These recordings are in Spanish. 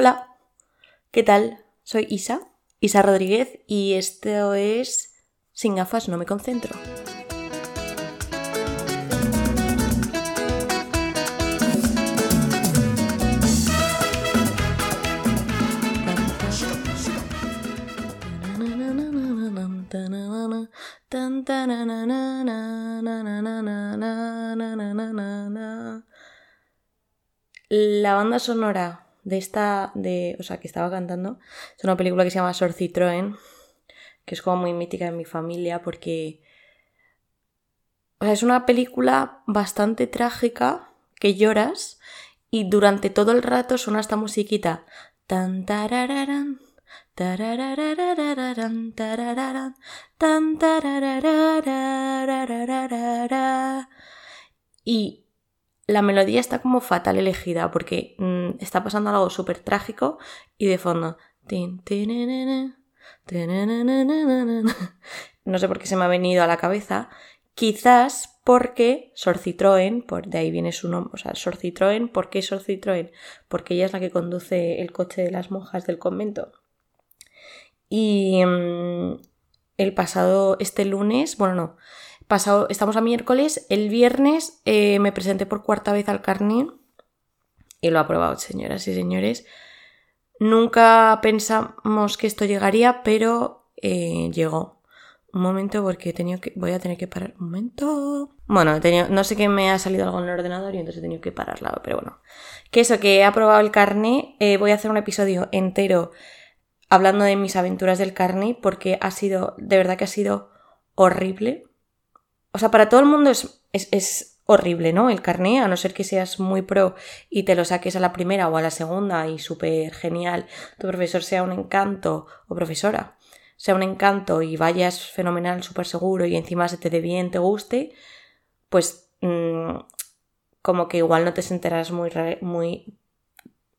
Hola, ¿qué tal? Soy Isa, Isa Rodríguez, y esto es Sin gafas no me concentro. La banda sonora de esta, de, o sea, que estaba cantando, es una película que se llama Sor Citroën, que es como muy mítica en mi familia porque es una película bastante trágica que lloras y durante todo el rato suena esta musiquita. Y la melodía está como fatal elegida porque mm, está pasando algo súper trágico y de fondo no sé por qué se me ha venido a la cabeza Quizás porque Sor Citroën, por de ahí viene su nombre, o sea, Sor Citroën, ¿por qué Sor? Porque ella es la que conduce el coche de las monjas del convento. Y mm, el pasado, este lunes, bueno, no, pasado, estamos a miércoles, el viernes eh, me presenté por cuarta vez al carnet y lo ha aprobado, señoras y señores. Nunca pensamos que esto llegaría, pero eh, llegó. Un momento porque he tenido que... Voy a tener que parar. Un momento. Bueno, he tenido... no sé qué me ha salido algo en el ordenador y entonces he tenido que pararla, pero bueno. Que eso, que he aprobado el carné. Eh, voy a hacer un episodio entero hablando de mis aventuras del carné porque ha sido, de verdad que ha sido horrible. O sea, para todo el mundo es, es, es horrible, ¿no? El carné, a no ser que seas muy pro y te lo saques a la primera o a la segunda y súper genial, tu profesor sea un encanto o profesora sea un encanto y vayas fenomenal, súper seguro y encima se te dé bien, te guste, pues mmm, como que igual no te sentirás muy, muy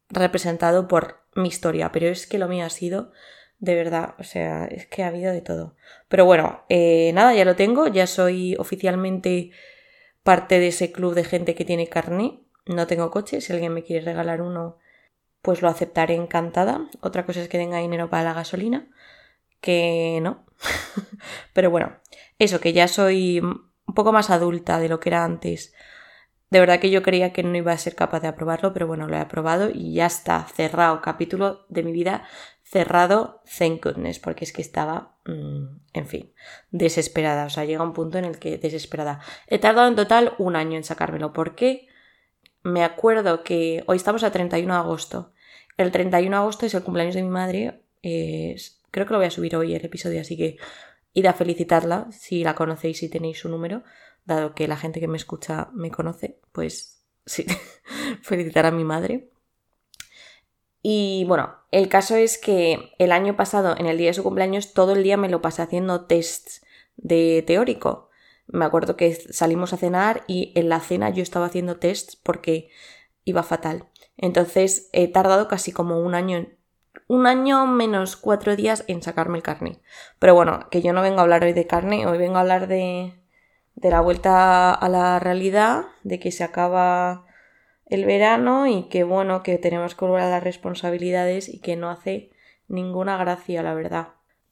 representado por mi historia, pero es que lo mío ha sido de verdad, o sea, es que ha habido de todo. Pero bueno, eh, nada, ya lo tengo, ya soy oficialmente parte de ese club de gente que tiene carne. No tengo coche, si alguien me quiere regalar uno, pues lo aceptaré encantada. Otra cosa es que tenga dinero para la gasolina que no. Pero bueno, eso, que ya soy un poco más adulta de lo que era antes. De verdad que yo creía que no iba a ser capaz de aprobarlo, pero bueno, lo he aprobado y ya está, cerrado. Capítulo de mi vida cerrado, thank goodness, porque es que estaba, mmm, en fin, desesperada. O sea, llega un punto en el que desesperada. He tardado en total un año en sacármelo. ¿Por qué? Me acuerdo que hoy estamos a 31 de agosto. El 31 de agosto es el cumpleaños de mi madre. Es Creo que lo voy a subir hoy el episodio, así que id a felicitarla si la conocéis y tenéis su número, dado que la gente que me escucha me conoce, pues sí, felicitar a mi madre. Y bueno, el caso es que el año pasado, en el día de su cumpleaños, todo el día me lo pasé haciendo tests de teórico. Me acuerdo que salimos a cenar y en la cena yo estaba haciendo tests porque iba fatal. Entonces he tardado casi como un año un año menos cuatro días en sacarme el carne. Pero bueno, que yo no vengo a hablar hoy de carne, hoy vengo a hablar de, de la vuelta a la realidad, de que se acaba el verano y que bueno, que tenemos que volver a las responsabilidades y que no hace ninguna gracia, la verdad.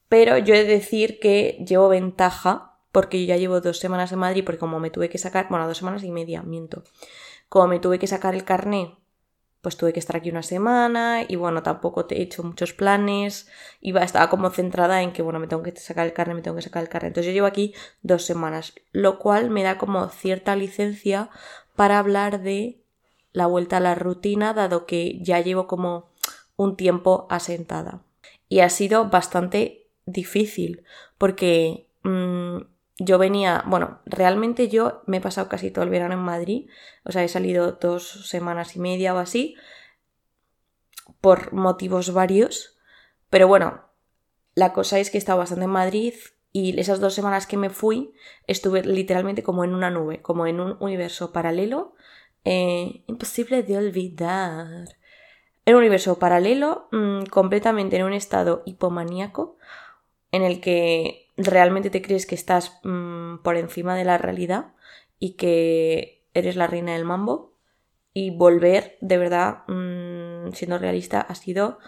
Pero yo he de decir que llevo ventaja, porque yo ya llevo dos semanas en Madrid, porque como me tuve que sacar, bueno, dos semanas y media, miento. Como me tuve que sacar el carné pues tuve que estar aquí una semana y bueno, tampoco te he hecho muchos planes, iba, estaba como centrada en que bueno, me tengo que sacar el carne, me tengo que sacar el carne. Entonces yo llevo aquí dos semanas, lo cual me da como cierta licencia para hablar de la vuelta a la rutina, dado que ya llevo como un tiempo asentada. Y ha sido bastante difícil, porque mmm, yo venía, bueno, realmente yo me he pasado casi todo el verano en Madrid, o sea, he salido dos semanas y media o así, por motivos varios, pero bueno, la cosa es que he estado bastante en Madrid y esas dos semanas que me fui estuve literalmente como en una nube, como en un universo paralelo, eh, imposible de olvidar. En un universo paralelo, mmm, completamente en un estado hipomaníaco, en el que realmente te crees que estás mmm, por encima de la realidad y que eres la reina del mambo y volver de verdad mmm, siendo realista, ha sido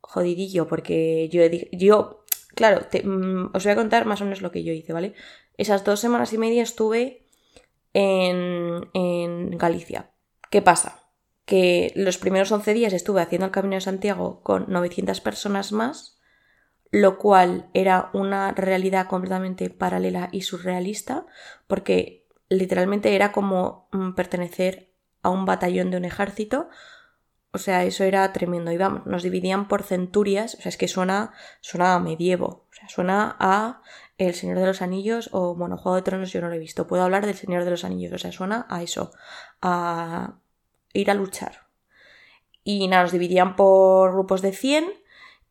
jodidillo, porque yo, yo claro, mm, os voy a contar más o menos lo que yo hice, ¿vale? Esas dos semanas y media estuve en, Galicia. ¿Qué pasa? Que los primeros 11 días estuve haciendo el Camino de Santiago con 900 personas más, lo cual era una realidad completamente paralela y surrealista, porque literalmente era como mm, pertenecer a un batallón de un ejército, o sea, eso era tremendo. Y vamos, nos dividían por centurias. O sea, es que suena, suena a medievo. O sea, suena a El Señor de los Anillos o, bueno, Juego de Tronos yo no lo he visto. Puedo hablar del Señor de los Anillos. O sea, suena a eso. A ir a luchar. Y nada, nos dividían por grupos de 100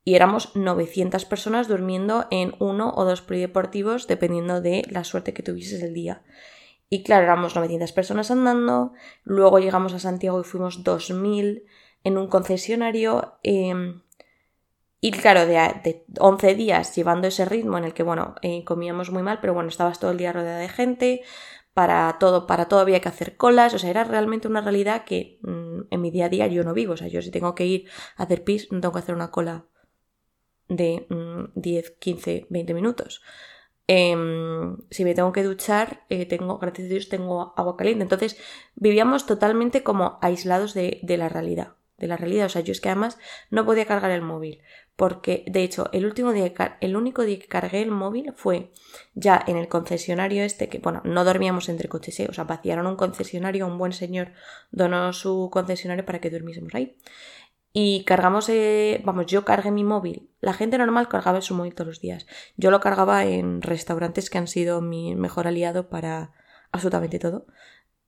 y éramos 900 personas durmiendo en uno o dos polideportivos dependiendo de la suerte que tuvieses el día. Y claro, éramos 900 personas andando, luego llegamos a Santiago y fuimos 2000, en un concesionario. Em, y claro, de, 11 días llevando ese ritmo en el que, bueno, eh, comíamos muy mal, pero bueno, estabas todo el día rodeada de gente, para todo, para todo había que hacer colas, o sea, era realmente una realidad que mm, en mi día a día yo no vivo, o sea, yo si tengo que ir a hacer pis, no tengo que hacer una cola de 10, 15, 20 minutos. Em, si me tengo que duchar, eh, tengo, gracias a Dios, tengo agua caliente. Entonces, vivíamos totalmente como aislados de la realidad de la realidad. O sea, yo es que además no podía cargar el móvil. Porque, de hecho, el último día, el único día que cargué el móvil fue ya en el concesionario este, que bueno, no dormíamos entre coches, ¿eh? o sea, vaciaron un concesionario, un buen señor donó su concesionario para que durmiésemos ahí. Y cargamos, eh, vamos, yo cargué mi móvil. La gente normal cargaba su móvil todos los días. Yo lo cargaba en restaurantes que han sido mi mejor aliado para absolutamente todo.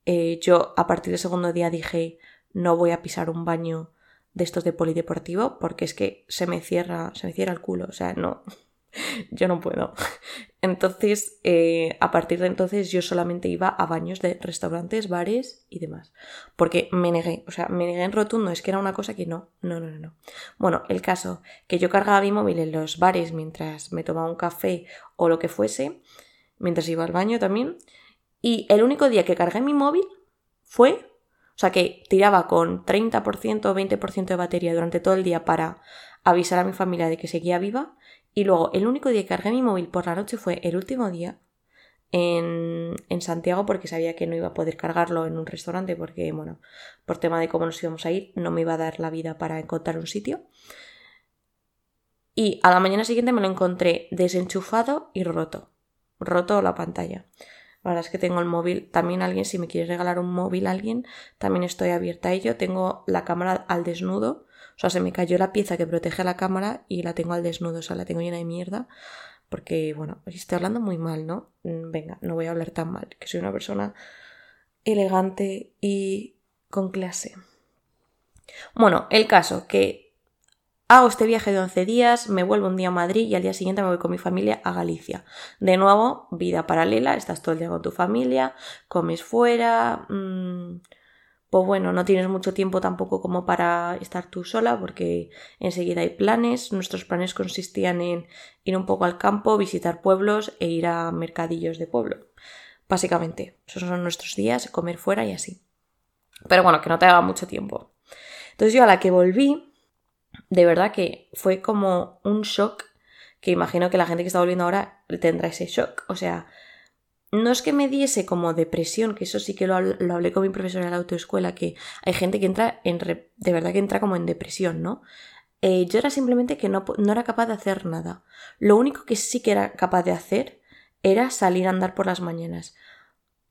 Eh, yo a partir del segundo día dije, no voy a pisar un baño de estos de polideportivo porque es que se me cierra, se me cierra el culo, o sea, no, yo no puedo. Entonces, eh, a partir de entonces yo solamente iba a baños de restaurantes, bares y demás. Porque me negué, o sea, me negué en rotundo, es que era una cosa que no, no, no, no. Bueno, el caso, que yo cargaba mi móvil en los bares mientras me tomaba un café o lo que fuese, mientras iba al baño también, y el único día que cargué mi móvil fue o sea que tiraba con 30% o 20% de batería durante todo el día para avisar a mi familia de que seguía viva. Y luego el único día que cargué mi móvil por la noche fue el último día en, en, Santiago porque sabía que no iba a poder cargarlo en un restaurante porque, bueno, por tema de cómo nos íbamos a ir, no me iba a dar la vida para encontrar un sitio. Y a la mañana siguiente me lo encontré desenchufado y roto. Roto la pantalla. La verdad es que tengo el móvil, también alguien, si me quiere regalar un móvil a alguien, también estoy abierta a ello. Tengo la cámara al desnudo, o sea, se me cayó la pieza que protege la cámara y la tengo al desnudo, o sea, la tengo llena de mierda. Porque, bueno, estoy hablando muy mal, ¿no? Mm, venga, no voy a hablar tan mal, que soy una persona elegante y con clase. Bueno, el caso que Hago este viaje de 11 días, me vuelvo un día a Madrid y al día siguiente me voy con mi familia a Galicia. De nuevo, vida paralela, estás todo el día con tu familia, comes fuera, mmm, pues bueno, no tienes mucho tiempo tampoco como para estar tú sola porque enseguida hay planes. Nuestros planes consistían en ir un poco al campo, visitar pueblos e ir a mercadillos de pueblo. Básicamente, esos son nuestros días, comer fuera y así. Pero bueno, que no te haga mucho tiempo. Entonces yo a la que volví, de verdad que fue como un shock que imagino que la gente que está volviendo ahora tendrá ese shock. O sea, no es que me diese como depresión, que eso sí que lo, hablé con mi profesora de la autoescuela, que hay gente que entra en, de verdad que entra como en depresión, ¿no? Eh, yo era simplemente que no, no era capaz de hacer nada. Lo único que sí que era capaz de hacer era salir a andar por las mañanas.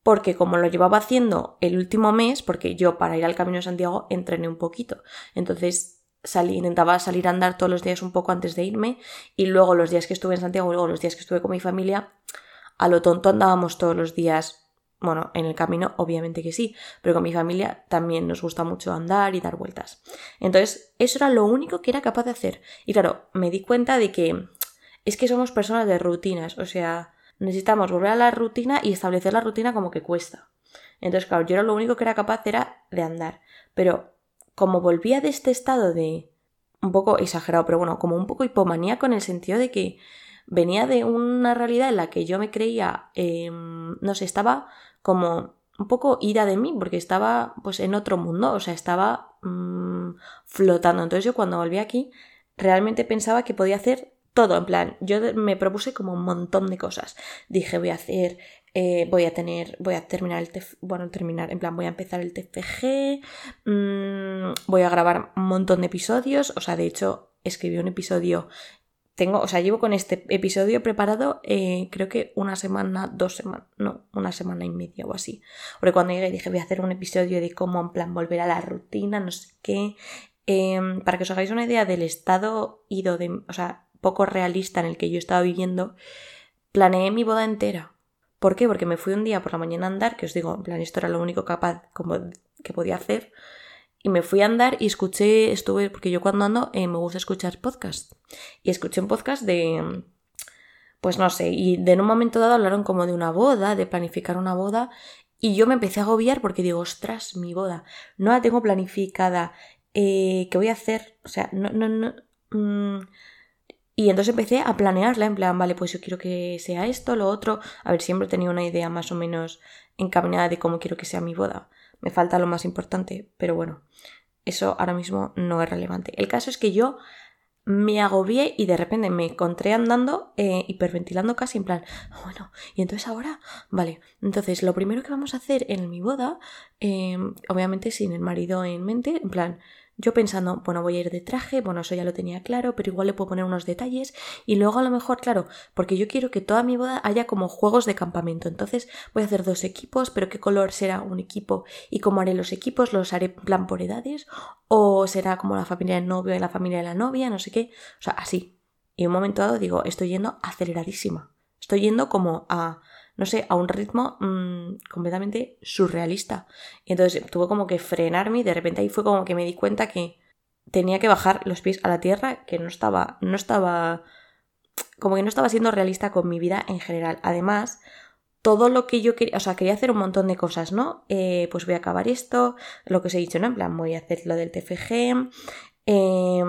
Porque como lo llevaba haciendo el último mes, porque yo para ir al Camino de Santiago entrené un poquito. Entonces intentaba salir a andar todos los días un poco antes de irme y luego los días que estuve en Santiago, luego los días que estuve con mi familia, a lo tonto andábamos todos los días, bueno, en el camino obviamente que sí, pero con mi familia también nos gusta mucho andar y dar vueltas. Entonces, eso era lo único que era capaz de hacer. Y claro, me di cuenta de que es que somos personas de rutinas, o sea, necesitamos volver a la rutina y establecer la rutina como que cuesta. Entonces, claro, yo era lo único que era capaz era de andar, pero como volvía de este estado de un poco exagerado, pero bueno, como un poco hipomaníaco en el sentido de que venía de una realidad en la que yo me creía, em, no sé, estaba como un poco ida de mí, porque estaba pues en otro mundo, o sea, estaba mm, flotando. Entonces yo cuando volví aquí realmente pensaba que podía hacer todo, en plan, yo me propuse como un montón de cosas. Dije, voy a hacer, eh, voy a tener, voy a terminar el TFG, bueno, terminar, en plan, voy a empezar el TFG, mm, voy a grabar un montón de episodios, o sea, de hecho, escribí un episodio tengo, o sea, llevo con este episodio preparado eh, creo que una semana, dos semanas, no, una semana y media o así. Porque cuando llegué dije voy a hacer un episodio de cómo en plan volver a la rutina, no sé qué. Em, para que os hagáis una idea del estado ido de, o sea, poco realista en el que yo estaba viviendo, planeé mi boda entera. ¿Por qué? Porque me fui un día por la mañana a andar, que os digo, en plan, esto era lo único capaz como que podía hacer. Y me fui a andar y escuché, estuve, porque yo cuando ando eh, me gusta escuchar podcast. Y escuché un podcast de, pues no sé, y de en un momento dado hablaron como de una boda, de planificar una boda. Y yo me empecé a agobiar porque digo, ostras, mi boda, no la tengo planificada, eh, ¿qué voy a hacer? O sea, no, no, no. Mm. Y entonces empecé a planearla, en plan, vale, pues yo quiero que sea esto, lo otro. A ver, siempre he tenido una idea más o menos encaminada de cómo quiero que sea mi boda. Me falta lo más importante, pero bueno, eso ahora mismo no es relevante. El caso es que yo me agobié y de repente me encontré andando, eh, hiperventilando casi en plan, bueno, y entonces ahora, vale, entonces lo primero que vamos a hacer en mi boda, em, obviamente sin el marido en mente, en plan, yo pensando, bueno, voy a ir de traje, bueno, eso ya lo tenía claro, pero igual le puedo poner unos detalles y luego a lo mejor, claro, porque yo quiero que toda mi boda haya como juegos de campamento. Entonces voy a hacer dos equipos, pero qué color será un equipo y cómo haré los equipos, los haré en plan por edades o será como la familia del novio y la familia de la novia, no sé qué, o sea, así. Y un momento dado digo, estoy yendo aceleradísima. Estoy yendo como a no sé, a un ritmo mm, completamente surrealista. Y entonces tuve como que frenarme y de repente ahí fue como que me di cuenta que tenía que bajar los pies a la tierra, que no estaba, no estaba, como que no estaba siendo realista con mi vida en general. Además, todo lo que yo quería, o sea, quería hacer un montón de cosas, ¿no? Eh, pues voy a acabar esto, lo que os he dicho, ¿no? En plan, voy a hacer lo del TFG, eh,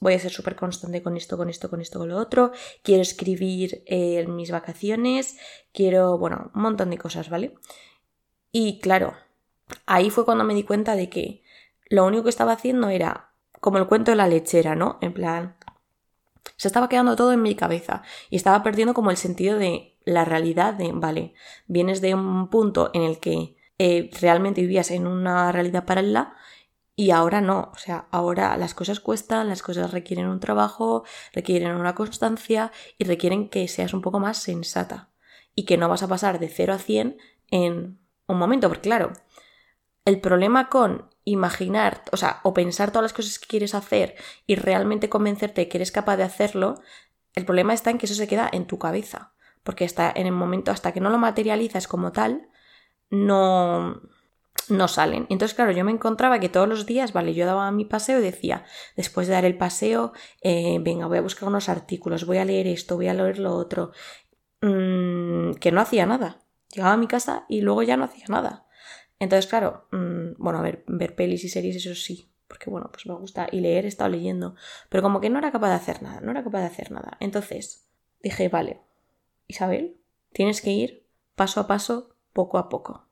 voy a ser súper constante con esto, con esto, con esto, con lo otro, quiero escribir eh, mis vacaciones, quiero, bueno, un montón de cosas, ¿vale? Y claro, ahí fue cuando me di cuenta de que lo único que estaba haciendo era como el cuento de la lechera, ¿no? En plan, se estaba quedando todo en mi cabeza y estaba perdiendo como el sentido de la realidad de, vale, vienes de un punto en el que eh, realmente vivías en una realidad paralela y ahora no, o sea, ahora las cosas cuestan, las cosas requieren un trabajo, requieren una constancia y requieren que seas un poco más sensata y que no vas a pasar de 0 a 100 en un momento, porque claro, el problema con imaginar, o sea, o pensar todas las cosas que quieres hacer y realmente convencerte que eres capaz de hacerlo, el problema está en que eso se queda en tu cabeza, porque está en el momento hasta que no lo materializas como tal, no no salen. Entonces, claro, yo me encontraba que todos los días, vale, yo daba mi paseo y decía, después de dar el paseo, eh, venga, voy a buscar unos artículos, voy a leer esto, voy a leer lo otro, mm, que no hacía nada. Llegaba a mi casa y luego ya no hacía nada. Entonces, claro, mm, bueno, a ver, ver pelis y series, eso sí, porque bueno, pues me gusta, y leer he estado leyendo, pero como que no era capaz de hacer nada, no era capaz de hacer nada. Entonces, dije, vale, Isabel, tienes que ir paso a paso, poco a poco.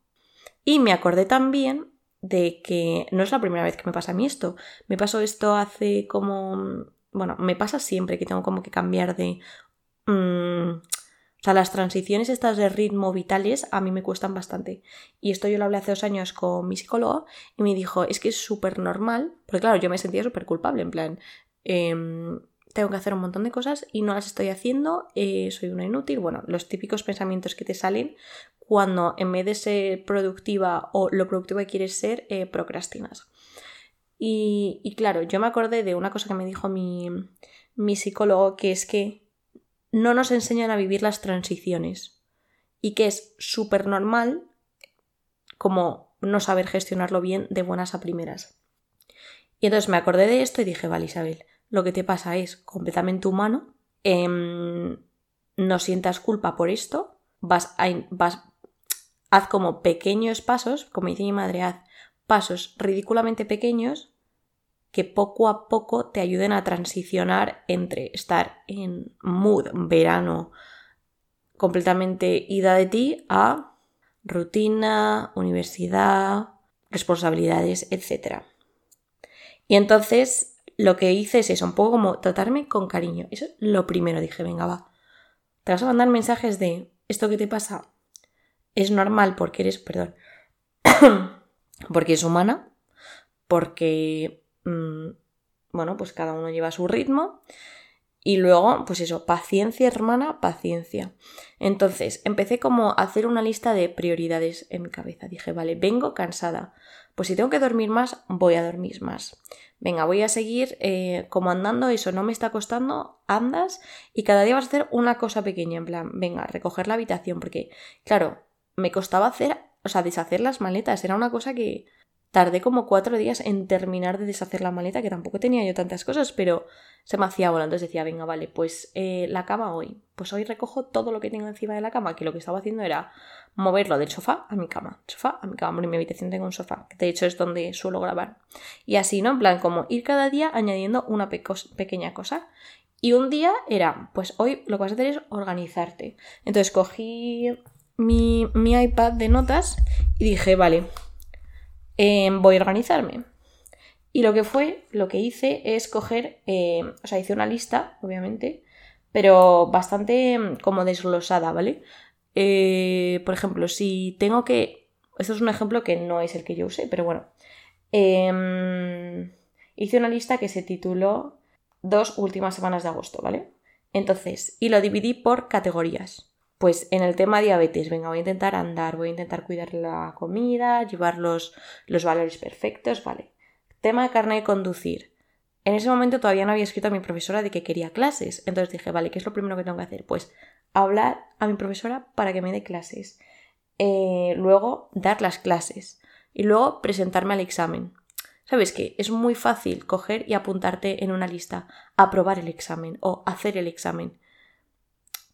Y me acordé también de que no es la primera vez que me pasa a mí esto. Me pasó esto hace como... Bueno, me pasa siempre que tengo como que cambiar de... Mm, o sea, las transiciones estas de ritmo vitales a mí me cuestan bastante. Y esto yo lo hablé hace dos años con mi psicólogo y me dijo, es que es súper normal, porque claro, yo me sentía súper culpable, en plan, em, tengo que hacer un montón de cosas y no las estoy haciendo, eh, soy una inútil, bueno, los típicos pensamientos que te salen cuando en vez de ser productiva o lo productiva que quieres ser, eh, procrastinas. Y, claro, yo me acordé de una cosa que me dijo mi, mi psicólogo, que es que no nos enseñan a vivir las transiciones y que es súper normal como no saber gestionarlo bien de buenas a primeras. Y entonces me acordé de esto y dije, vale Isabel, lo que te pasa es completamente humano, em, no sientas culpa por esto, vas, a, vas haz como pequeños pasos, como dice mi madre, haz pasos ridículamente pequeños que poco a poco te ayuden a transicionar entre estar en mood verano completamente ida de ti a rutina, universidad, responsabilidades, etc. Y entonces lo que hice es eso, un poco como tratarme con cariño. Eso es lo primero, dije, venga, va. Te vas a mandar mensajes de esto que te pasa es normal porque eres, perdón, porque es humana, porque, mm, bueno, pues cada uno lleva su ritmo. Y luego, pues eso, paciencia, hermana, paciencia. Entonces, empecé como a hacer una lista de prioridades en mi cabeza. Dije, vale, vengo cansada. Pues si tengo que dormir más, voy a dormir más. Venga, voy a seguir eh, como andando, eso no me está costando, andas y cada día vas a hacer una cosa pequeña, en plan, venga, recoger la habitación, porque, claro, me costaba hacer, o sea, deshacer las maletas, era una cosa que, Tardé como cuatro días en terminar de deshacer la maleta, que tampoco tenía yo tantas cosas, pero se me hacía bola. Entonces decía, venga, vale, pues eh, la cama hoy. Pues hoy recojo todo lo que tengo encima de la cama, que lo que estaba haciendo era moverlo del sofá a mi cama. Sofá a mi cama, en mi habitación tengo un sofá, que de hecho es donde suelo grabar. Y así, ¿no? En plan, como ir cada día añadiendo una pequeña cosa. Y un día era, pues hoy lo que vas a hacer es organizarte. Entonces cogí mi, mi iPad de notas y dije, vale, Em, voy a organizarme. Y lo que fue, lo que hice es coger, em, o sea, hice una lista, obviamente, pero bastante em, como desglosada, ¿vale? Eh, por ejemplo, si tengo que... Esto es un ejemplo que no es el que yo usé, pero bueno. hice una lista que se tituló Dos últimas semanas de agosto, ¿vale? Entonces, y lo dividí por categorías. Pues en el tema diabetes, venga, voy a intentar andar, voy a intentar cuidar la comida, llevar los, los valores perfectos, vale. Tema de carne de conducir. En ese momento todavía no había escrito a mi profesora de que quería clases. Entonces dije, vale, ¿qué es lo primero que tengo que hacer? Pues hablar a mi profesora para que me dé clases. Eh, luego dar las clases. Y luego presentarme al examen. ¿Sabes qué? Es muy fácil coger y apuntarte en una lista, aprobar el examen o hacer el examen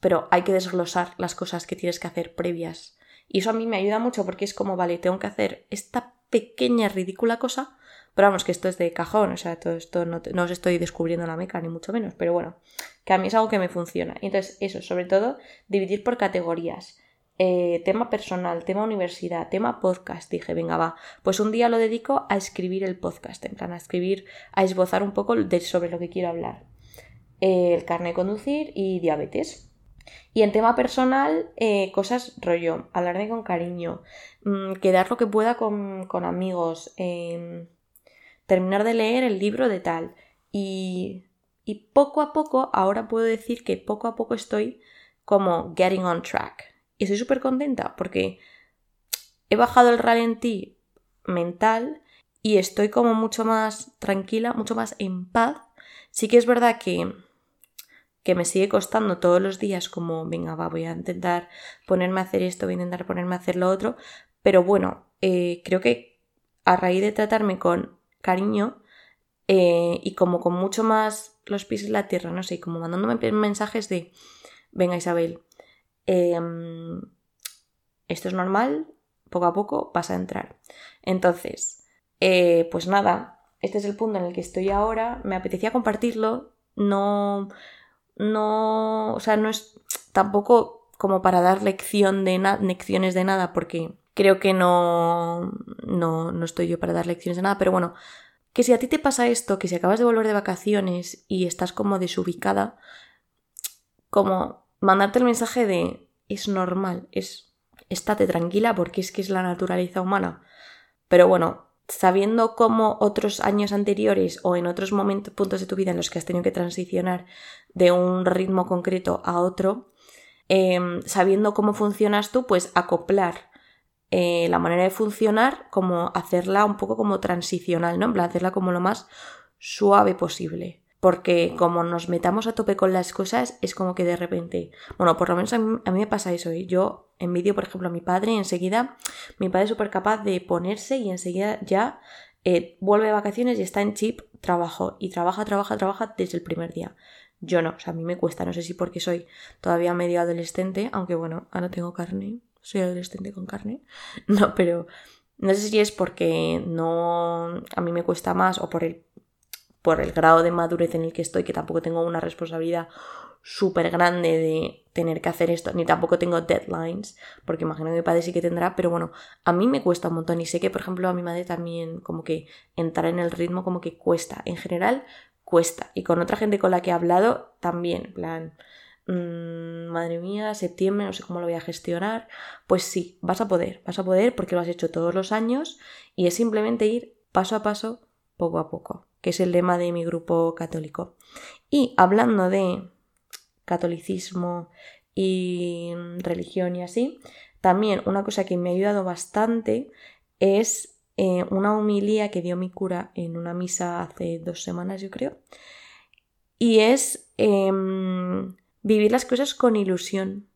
pero hay que desglosar las cosas que tienes que hacer previas. Y eso a mí me ayuda mucho porque es como, vale, tengo que hacer esta pequeña, ridícula cosa, pero vamos, que esto es de cajón, o sea, todo esto no, os estoy descubriendo la meca, ni mucho menos, pero bueno, que a mí es algo que me funciona. Y entonces, eso, sobre todo, dividir por categorías. Eh, tema personal, tema universidad, tema podcast, dije, venga, va, pues un día lo dedico a escribir el podcast, en plan, a escribir, a esbozar un poco de, sobre lo que quiero hablar. el carne de conducir y diabetes. Y en tema personal, eh, cosas rollo, hablarme con cariño, mm, quedar lo que pueda con, amigos, em, terminar de leer el libro de tal. Y, y poco a poco, ahora puedo decir que poco a poco estoy como getting on track. Y estoy súper contenta porque he bajado el ralentí mental y estoy como mucho más tranquila, mucho más en paz. Sí que es verdad que que me sigue costando todos los días como, venga, va, voy a intentar ponerme a hacer esto, voy a intentar ponerme a hacer lo otro, pero bueno, eh, creo que a raíz de tratarme con cariño eh, y como con mucho más los pies en la tierra, no sé, como mandándome mensajes de, venga Isabel, em, esto es normal, poco a poco vas a entrar. Entonces, eh, pues nada, este es el punto en el que estoy ahora, me apetecía compartirlo, no no, o sea, no es tampoco como para dar lección de lecciones de nada, porque creo que no, no, no estoy yo para dar lecciones de nada, pero bueno, que si a ti te pasa esto, que si acabas de volver de vacaciones y estás como desubicada, como mandarte el mensaje de es normal, es estate tranquila porque es que es la naturaleza humana. Pero bueno, sabiendo cómo otros años anteriores o en otros momentos, puntos de tu vida en los que has tenido que transicionar de un ritmo concreto a otro, em, sabiendo cómo funcionas tú, pues acoplar eh, la manera de funcionar, como hacerla un poco como transicional, ¿no? En plan, hacerla como lo más suave posible porque como nos metamos a tope con las cosas, es como que de repente, bueno, por lo menos a mí, me pasa eso, ¿eh? yo envidio, por ejemplo, a mi padre, enseguida, mi padre es súper capaz de ponerse y enseguida ya eh, vuelve de vacaciones y está en chip trabajo, y trabaja, trabaja, trabaja desde el primer día. Yo no, o sea, a mí me cuesta, no sé si porque soy todavía medio adolescente, aunque bueno, ahora tengo carne, soy adolescente con carne, no, pero no sé si es porque no, a mí me cuesta más o por el por el grado de madurez en el que estoy, que tampoco tengo una responsabilidad súper grande de tener que hacer esto, ni tampoco tengo deadlines, porque imagino que mi padre sí que tendrá, pero bueno, a mí me cuesta un montón. Y sé que, por ejemplo, a mi madre también como que entrar en el ritmo como que cuesta, en general cuesta, y con otra gente con la que he hablado también, plan, mmm, madre mía, septiembre, no sé cómo lo voy a gestionar, pues sí, vas a poder, vas a poder porque lo has hecho todos los años y es simplemente ir paso a paso, poco a poco, que es el lema de mi grupo católico. Y hablando de catolicismo y religión y así, también una cosa que me ha ayudado bastante es eh, una humilía que dio mi cura en una misa hace dos semanas, yo creo. Y es em, vivir las cosas con ilusión.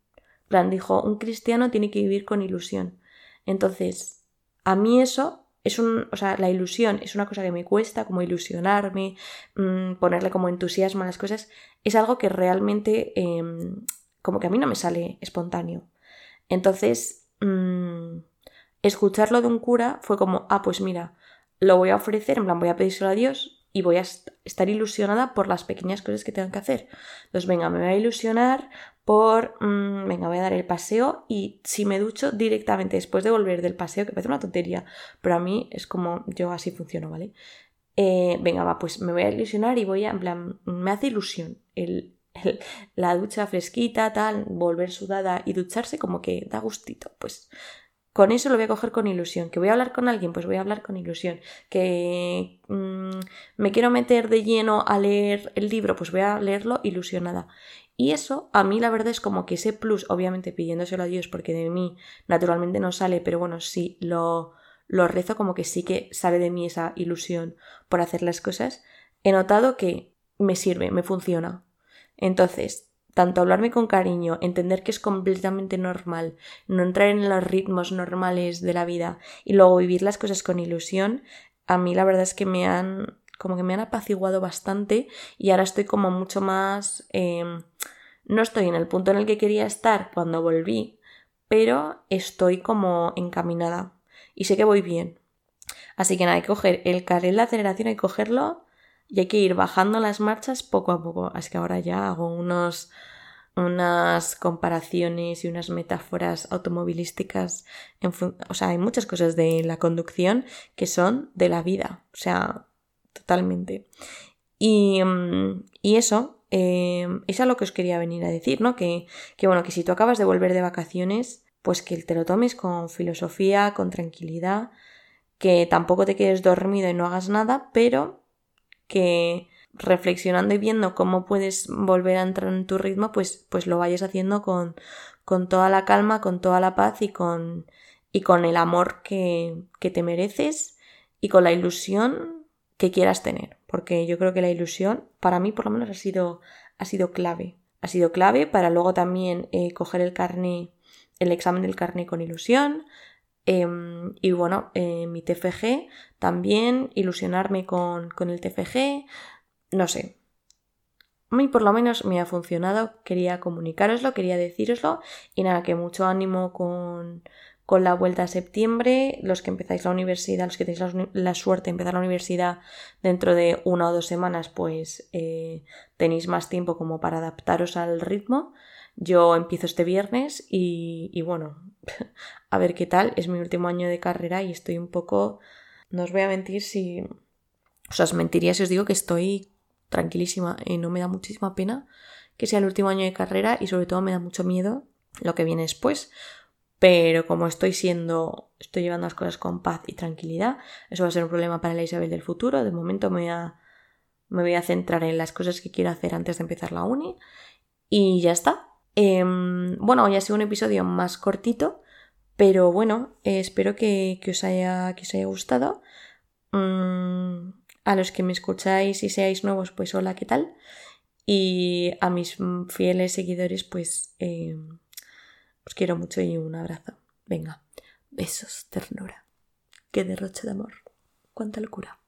plan, dijo, un cristiano tiene que vivir con ilusión. Entonces, a mí eso es un, o sea, la ilusión es una cosa que me cuesta, como ilusionarme, mm, ponerle como entusiasmo a las cosas, es algo que realmente em, como que a mí no me sale espontáneo. Entonces, mm, escucharlo de un cura fue como, ah, pues mira, lo voy a ofrecer, en plan, voy a pedírselo a Dios y voy a estar ilusionada por las pequeñas cosas que tengan que hacer. Entonces, venga, me voy a ilusionar por, mm, venga, voy a dar el paseo y si me ducho directamente después de volver del paseo, que parece una tontería, pero a mí es como yo así funciono, ¿vale? Eh, venga, va, pues me voy a ilusionar y voy a, en plan, me hace ilusión el, la ducha fresquita, tal, volver sudada y ducharse como que da gustito, pues con eso lo voy a coger con ilusión. Que voy a hablar con alguien, pues voy a hablar con ilusión. Que mm, me quiero meter de lleno a leer el libro, pues voy a leerlo ilusionada. Y eso a mí la verdad es como que ese plus, obviamente pidiéndoselo a Dios porque de mí naturalmente no sale, pero bueno, sí lo, lo rezo como que sí que sale de mí esa ilusión por hacer las cosas. He notado que me sirve, me funciona. Entonces, tanto hablarme con cariño, entender que es completamente normal, no entrar en los ritmos normales de la vida y luego vivir las cosas con ilusión, a mí la verdad es que me han como que me han apaciguado bastante y ahora estoy como mucho más em, no estoy en el punto en el que quería estar cuando volví, pero estoy como encaminada y sé que voy bien. Así que nada, hay que coger el carril de aceleración, hay que cogerlo y hay que ir bajando las marchas poco a poco. Así que ahora ya hago unos, unas comparaciones y unas metáforas automovilísticas. o sea, hay muchas cosas de la conducción que son de la vida. O sea, totalmente. Y, mm, y eso eh, es a lo que os quería venir a decir, ¿no? Que, que bueno, que si tú acabas de volver de vacaciones, pues que te lo tomes con filosofía, con tranquilidad, que tampoco te quedes dormido y no hagas nada, pero que reflexionando y viendo cómo puedes volver a entrar en tu ritmo, pues, pues lo vayas haciendo con, con toda la calma, con toda la paz y con, y con el amor que, que te mereces y con la ilusión que quieras tener. Porque yo creo que la ilusión, para mí por lo menos, ha sido, ha sido clave. Ha sido clave para luego también eh, coger el carné, el examen del carné con ilusión, Em, y bueno, eh, mi TFG también, ilusionarme con, con, el TFG, no sé. A mí por lo menos me ha funcionado, quería comunicaroslo, quería deciroslo y nada, que mucho ánimo con, con la vuelta a septiembre, los que empezáis la universidad, los que tenéis la, suerte de empezar la universidad dentro de una o dos semanas, pues eh, tenéis más tiempo como para adaptaros al ritmo. Yo empiezo este viernes y, bueno, a ver qué tal. Es mi último año de carrera y estoy un poco... No os voy a mentir si... O sea, os mentiría si os digo que estoy tranquilísima y no me da muchísima pena que sea el último año de carrera y sobre todo me da mucho miedo lo que viene después. Pero como estoy siendo, estoy llevando las cosas con paz y tranquilidad, eso va a ser un problema para la Isabel del futuro. De momento me voy a, me voy a centrar en las cosas que quiero hacer antes de empezar la uni. Y ya está. Em, bueno, hoy ha sido un episodio más cortito, pero bueno, eh, espero que, os haya, que os haya gustado. Mm, a los que me escucháis y seáis nuevos, pues hola, ¿qué tal? Y a mis fieles seguidores, pues em, os quiero mucho y un abrazo. Venga, besos, ternura. Qué derroche de amor. Cuánta locura.